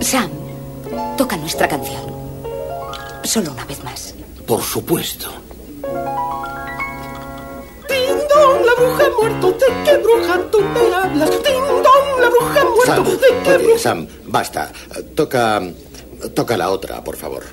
Sam, toca nuestra canción. Solo una vez más. Por supuesto. Ding la bruja ha muerto. ¿De qué bruja tú me hablas? Ding la bruja ha muerto. Sam, ¿De qué oye, bruja? Sam, basta. Toca. Toca la otra, por favor.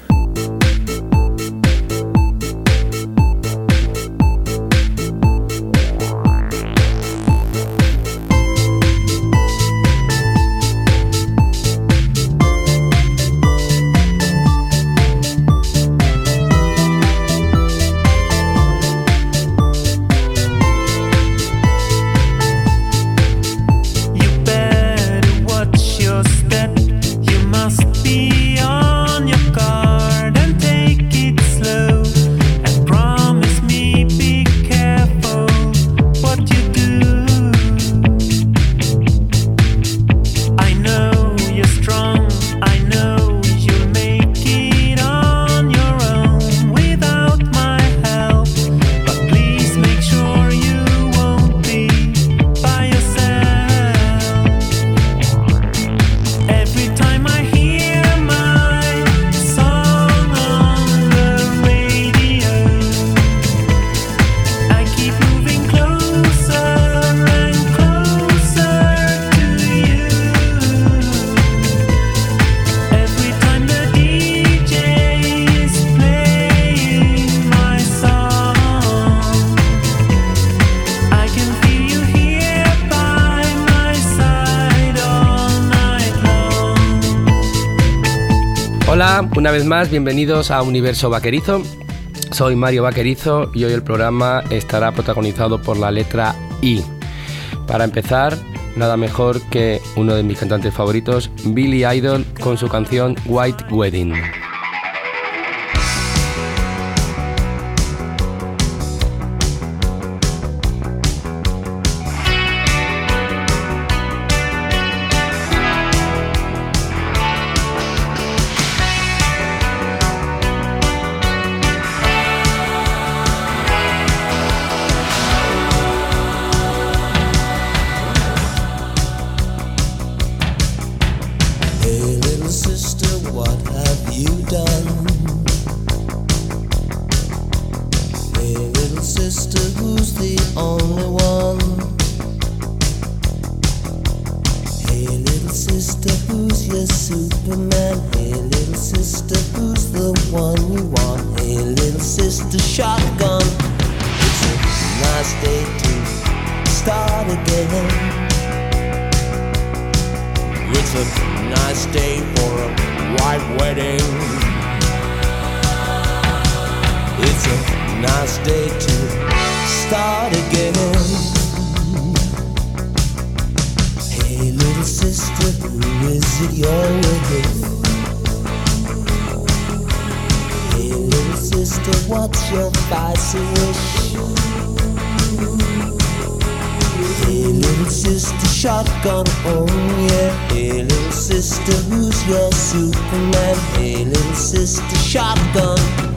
Una vez más, bienvenidos a Universo Vaquerizo. Soy Mario Vaquerizo y hoy el programa estará protagonizado por la letra I. Para empezar, nada mejor que uno de mis cantantes favoritos, Billy Idol, con su canción White Wedding. It's a nice day to start again. Hey, little sister, who is it you're with? Hey, little sister, what's your spicy wish? Hey, little sister, shotgun, oh yeah. Hey, little sister, who's your Superman? Hey, little sister, shotgun.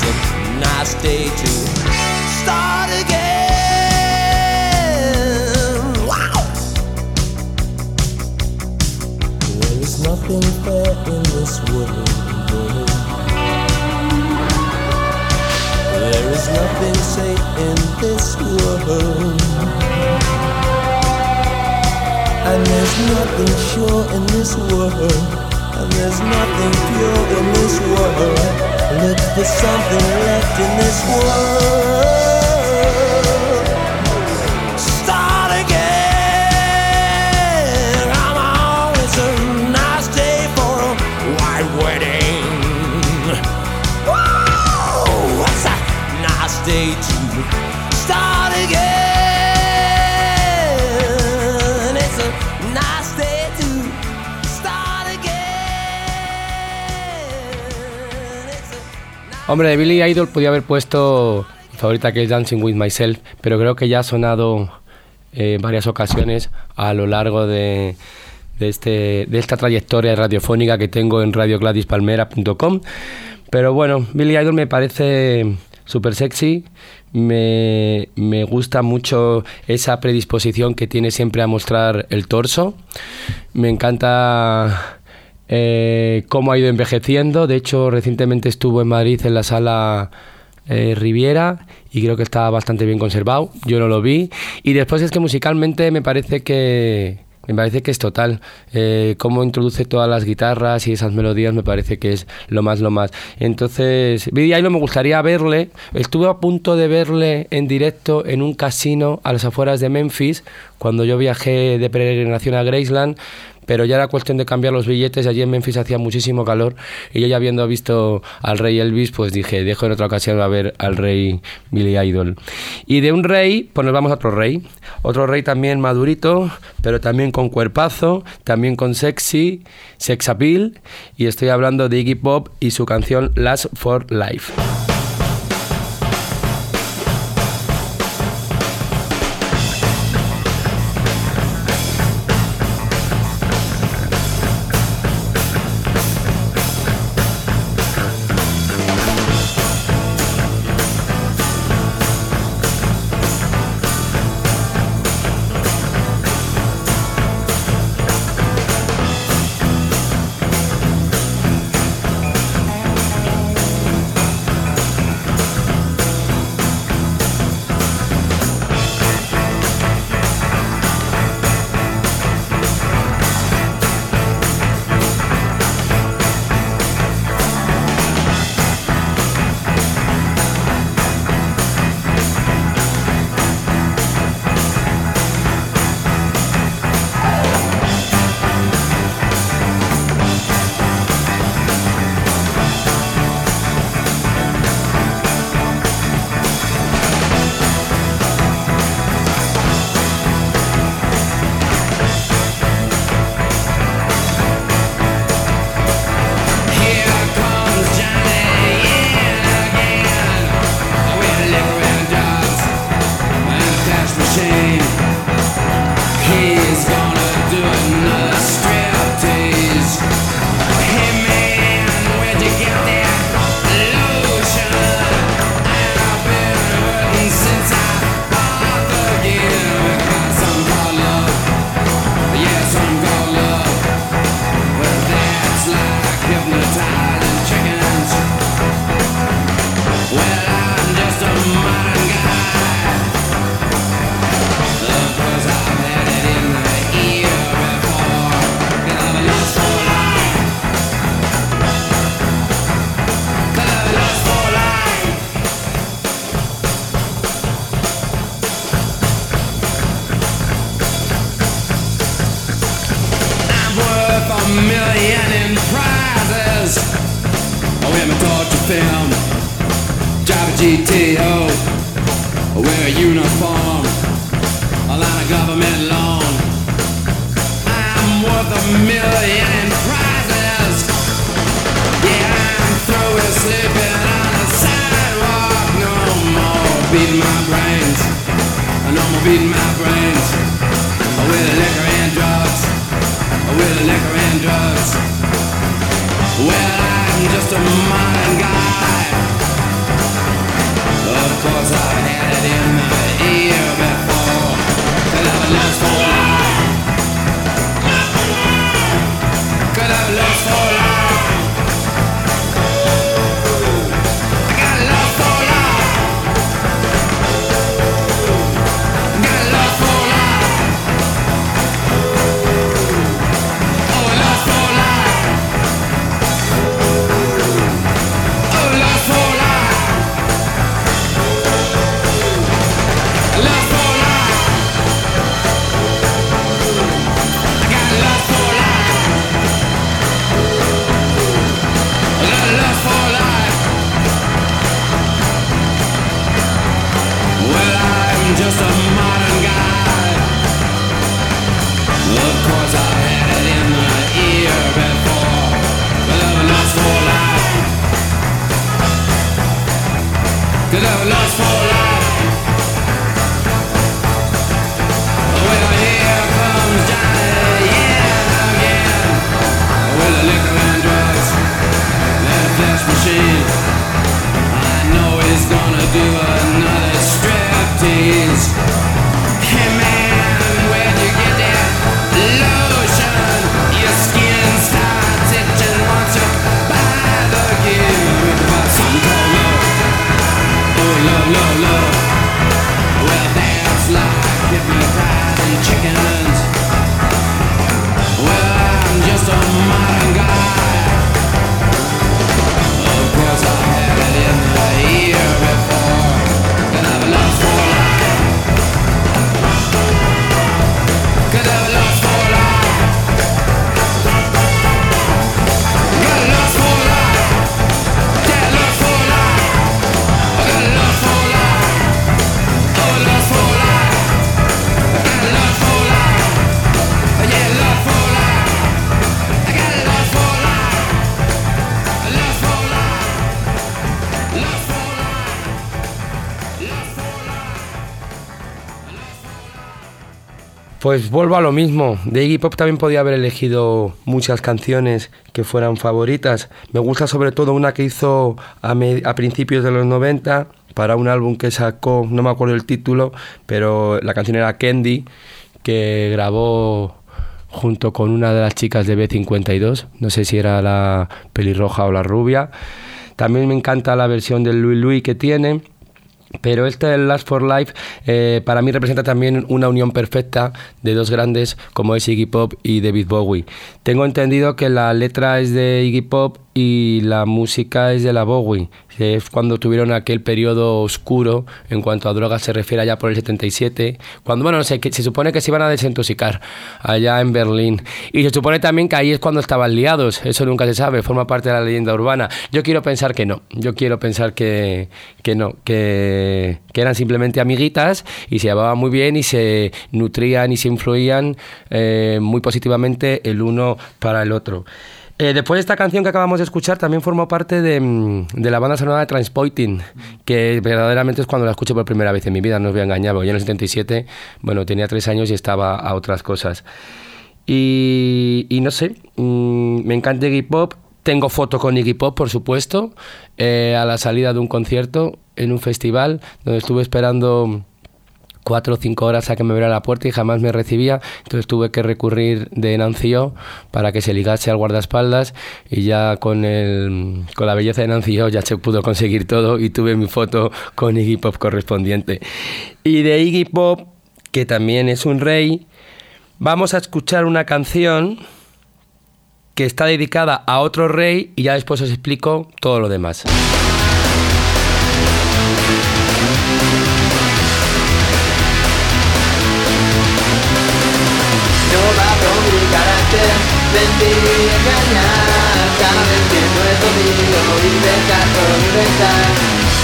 It's a nice day to start again. Wow! There is nothing fair in this world. There is nothing safe in this world. And there's nothing sure in this world. And there's nothing pure in this world. Look for something left in this world. Hombre, de Billy Idol podía haber puesto mi favorita que es Dancing with Myself, pero creo que ya ha sonado eh, varias ocasiones a lo largo de, de, este, de esta trayectoria radiofónica que tengo en radiogladyspalmera.com. Pero bueno, Billy Idol me parece súper sexy, me, me gusta mucho esa predisposición que tiene siempre a mostrar el torso, me encanta eh, cómo ha ido envejeciendo. De hecho, recientemente estuvo en Madrid en la sala eh, Riviera y creo que está bastante bien conservado. Yo no lo vi. Y después es que musicalmente me parece que me parece que es total. Eh, cómo introduce todas las guitarras y esas melodías me parece que es lo más, lo más. Entonces, Billy Idol me gustaría verle. Estuve a punto de verle en directo en un casino a las afueras de Memphis cuando yo viajé de peregrinación a Graceland pero ya era cuestión de cambiar los billetes. Allí en Memphis hacía muchísimo calor y yo ya habiendo visto al rey Elvis, pues dije, dejo en otra ocasión a ver al rey Billy Idol. Y de un rey, pues nos vamos a otro rey. Otro rey también madurito, pero también con cuerpazo, también con sexy, sex appeal. Y estoy hablando de Iggy Pop y su canción Last for Life. Pues vuelvo a lo mismo. De Iggy Pop también podía haber elegido muchas canciones que fueran favoritas. Me gusta sobre todo una que hizo a, principios de los 90 para un álbum que sacó, no me acuerdo el título, pero la canción era Candy, que grabó junto con una de las chicas de B52, no sé si era la pelirroja o la rubia. También me encanta la versión del Louis Louis que tiene. Pero este Last for Life eh, para mí representa también una unión perfecta de dos grandes como es Iggy Pop y David Bowie. Tengo entendido que la letra es de Iggy Pop y la música es de la Bowie. Es cuando tuvieron aquel periodo oscuro en cuanto a drogas se refiere allá por el 77. Cuando, bueno, que se supone que se iban a desintoxicar allá en Berlín. Y se supone también que ahí es cuando estaban liados. Eso nunca se sabe, forma parte de la leyenda urbana. Yo quiero pensar que no. Yo quiero pensar que, que no, que, que eran simplemente amiguitas y se llevaban muy bien y se nutrían y se influían eh, muy positivamente el uno para el otro. Eh, después de esta canción que acabamos de escuchar también formó parte de, mm, de la banda sonora de Transpoiting, que verdaderamente es cuando la escuché por primera vez en mi vida, no os voy a engañar, porque yo en el 77, bueno, tenía tres años y estaba a otras cosas. Y, no sé, mm, me encanta Iggy Pop. Tengo foto con Iggy Pop, por supuesto, eh, a la salida de un concierto en un festival donde estuve esperando cuatro o cinco horas a que me abriera la puerta y jamás me recibía. Entonces tuve que recurrir de Nancio para que se ligase al guardaespaldas y ya con, el, con la belleza de Nancio ya se pudo conseguir todo y tuve mi foto con Iggy Pop correspondiente. Y de Iggy Pop, que también es un rey, vamos a escuchar una canción que está dedicada a otro rey y ya después os explico todo lo demás. Mentir engañar vez que no dejar por inventar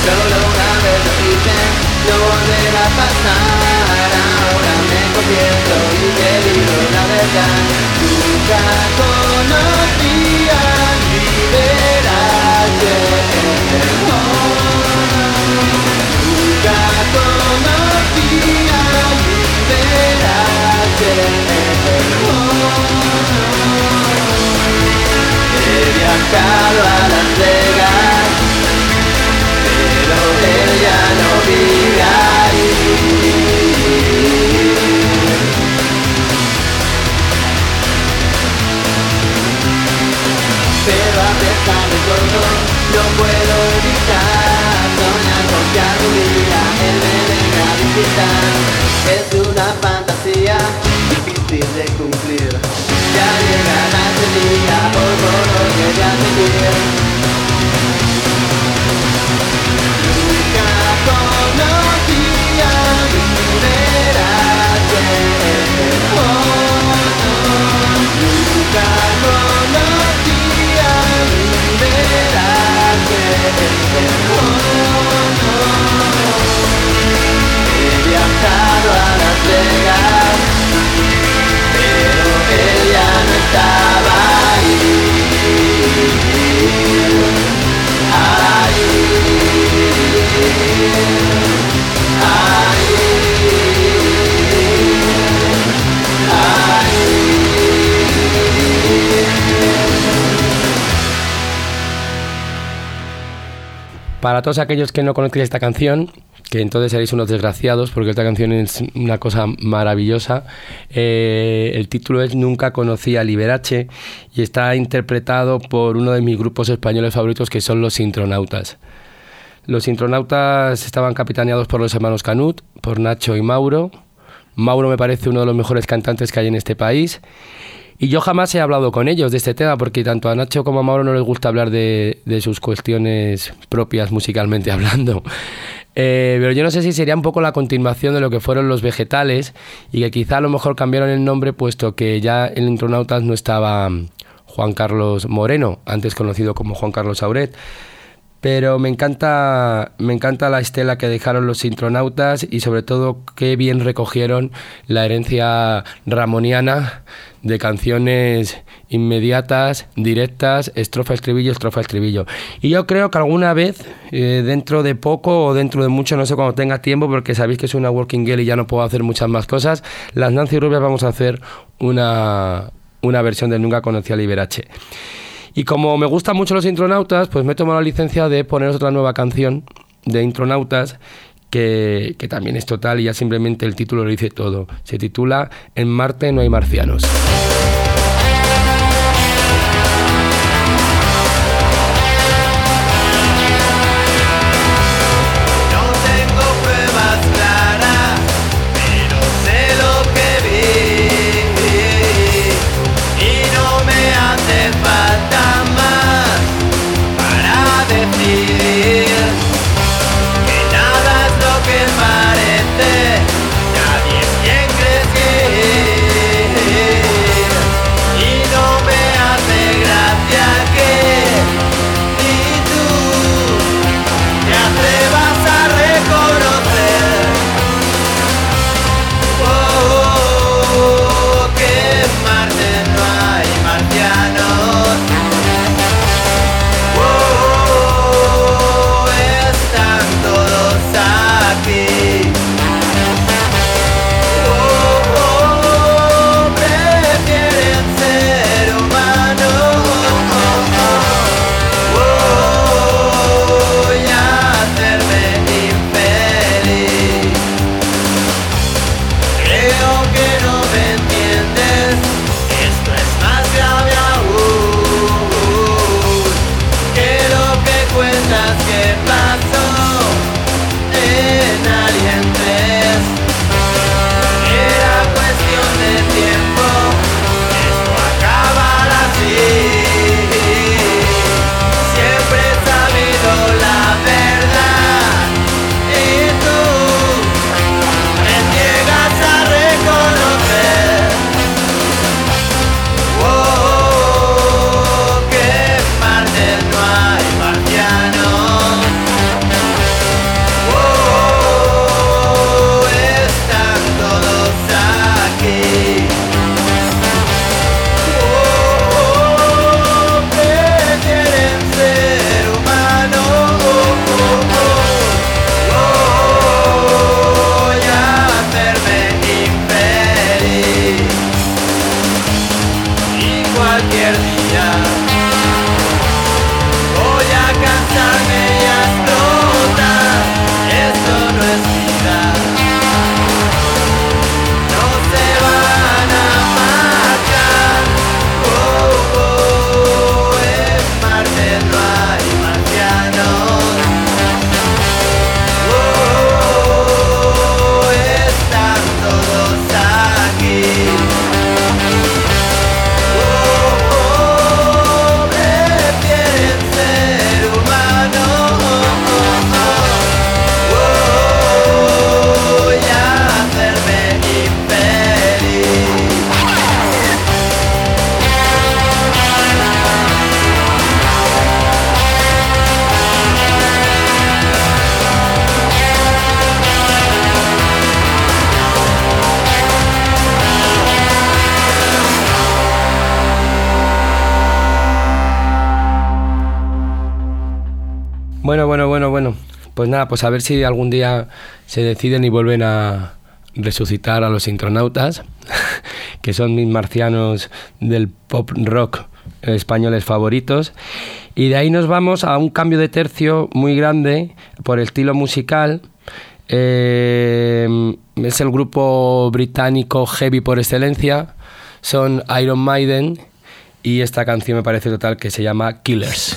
Solo una vez lo hice, no volverá a pasar Ahora me convierto y te digo la verdad Nunca conocí a liberarte Nunca conocí a liberarte viajado a Las Vegas, pero ella no vive ahí. Pero a pesar de todo, no puedo evitar soñar con que algún día él me venga a visitar. Oh, no. Para todos aquellos que no conozcan esta canción, que entonces seréis unos desgraciados, porque esta canción es una cosa maravillosa, eh, el título es Nunca conocí a Liberace y está interpretado por uno de mis grupos españoles favoritos que son los Intronautas. Los Intronautas estaban capitaneados por los hermanos Canut, por Nacho y Mauro. Mauro me parece uno de los mejores cantantes que hay en este país. Y yo jamás he hablado con ellos de este tema porque tanto a Nacho como a Mauro no les gusta hablar de, sus cuestiones propias musicalmente hablando. Eh, pero yo no sé si sería un poco la continuación de lo que fueron los vegetales y que quizá a lo mejor cambiaron el nombre puesto que ya en Intronautas no estaba Juan Carlos Moreno, antes conocido como Juan Carlos Auret. Pero me encanta, me encanta la estela que dejaron los intronautas y sobre todo qué bien recogieron la herencia ramoniana de canciones inmediatas, directas, estrofa, estribillo, estrofa, estribillo. Y yo creo que alguna vez, eh, dentro de poco o dentro de mucho, no sé cuando tenga tiempo, porque sabéis que soy una working girl y ya no puedo hacer muchas más cosas, las Nancy Rubias vamos a hacer una, una versión del Nunca conocí a Liberace. Y como me gustan mucho los intronautas, pues me he tomado la licencia de poneros otra nueva canción de intronautas que, que también es total y ya simplemente el título lo dice todo. Se titula En Marte no hay marcianos. Pues nada, pues a ver si algún día se deciden y vuelven a resucitar a los intronautas, que son mis marcianos del pop rock españoles favoritos. Y de ahí nos vamos a un cambio de tercio muy grande por el estilo musical. Eh, es el grupo británico heavy por excelencia. Son Iron Maiden y esta canción me parece total que se llama Killers.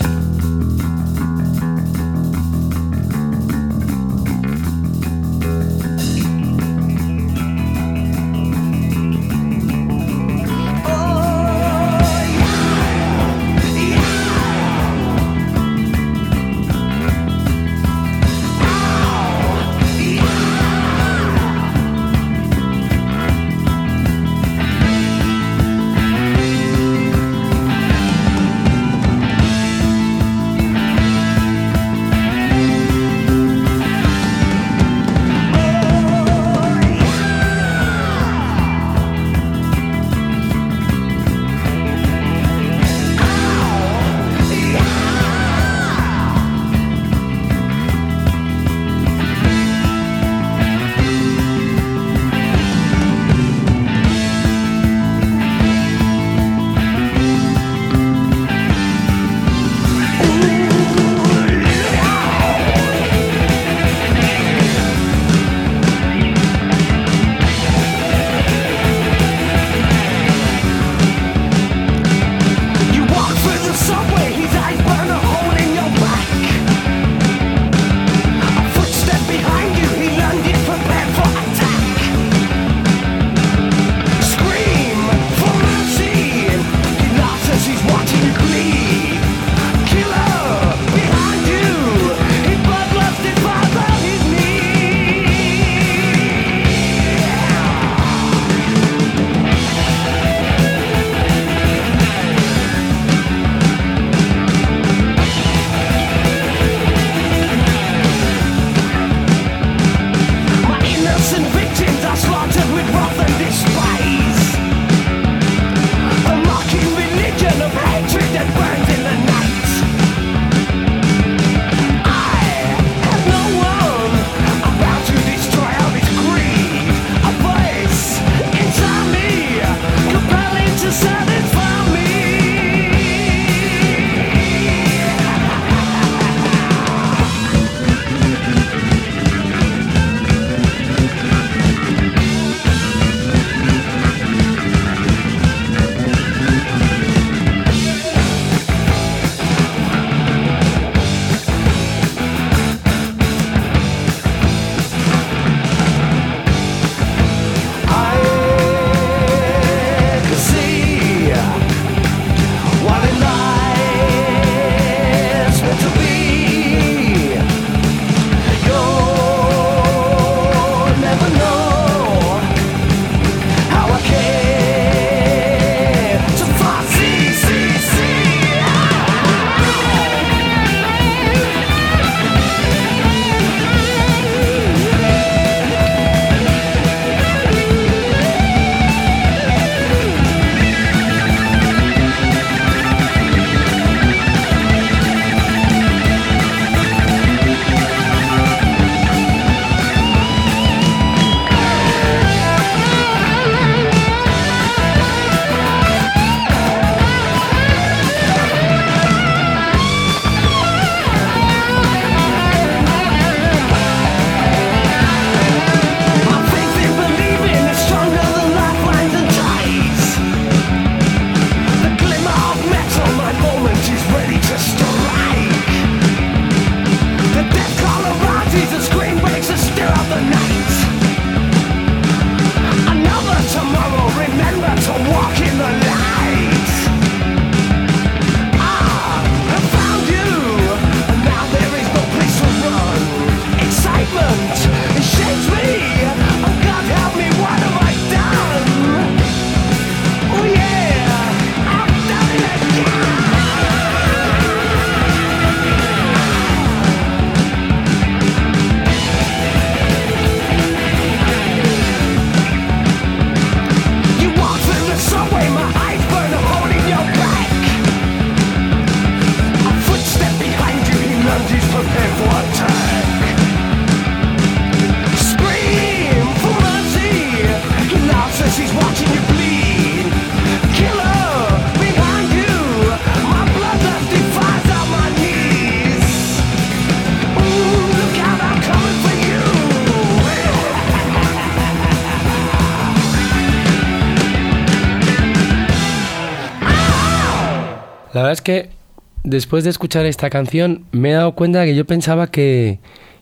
Después de escuchar esta canción me he dado cuenta que yo pensaba que,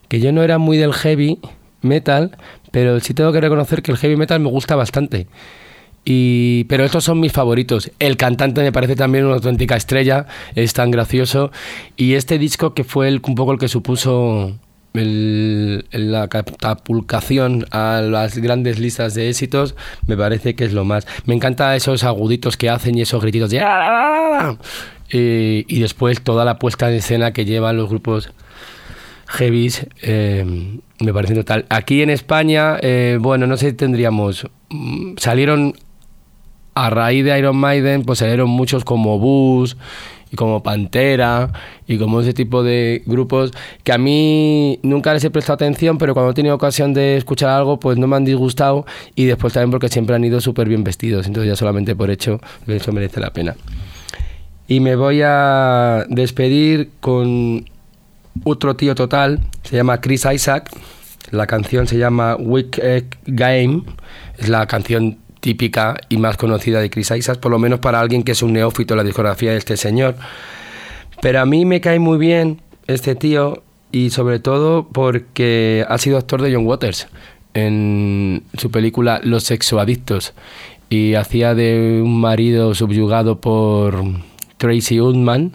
que yo no era muy del heavy metal, pero sí tengo que reconocer que el heavy metal me gusta bastante. Y, pero estos son mis favoritos. El cantante me parece también una auténtica estrella, es tan gracioso. Y este disco que fue el- un poco el que supuso el- la catapulcación a las grandes listas de éxitos, me parece que es lo más. Me encanta esos aguditos que hacen y esos grititos de... Eh, y después toda la puesta en escena que llevan los grupos heavies eh, me parece total. Aquí en España, eh, bueno, no sé, tendríamos... mm, Salieron a raíz de Iron Maiden, pues salieron muchos como Bus y como Pantera y como ese tipo de grupos que a mí nunca les he prestado atención, pero cuando he tenido ocasión de escuchar algo, pues no me han disgustado y después también porque siempre han ido súper bien vestidos, entonces ya solamente por hecho eso merece la pena. Y me voy a despedir con otro tío total, se llama Chris Isaac. La canción se llama Wicked Game, es la canción típica y más conocida de Chris Isaac, por lo menos para alguien que es un neófito la discografía de este señor. Pero a mí me cae muy bien este tío y sobre todo porque ha sido actor de John Waters en su película Los sexoadictos y hacía de un marido subyugado por Tracy Ullman.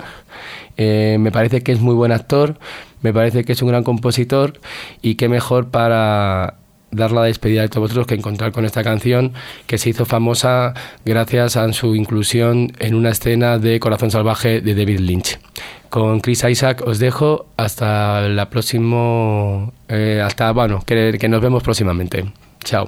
Eh, me parece que es muy buen actor, me parece que es un gran compositor y qué mejor para dar la despedida de todos vosotros que encontrar con esta canción que se hizo famosa gracias a su inclusión en una escena de Corazón Salvaje de David Lynch. Con Chris Isaac os dejo hasta la próxima, eh, hasta bueno, que, que nos vemos próximamente. Chao.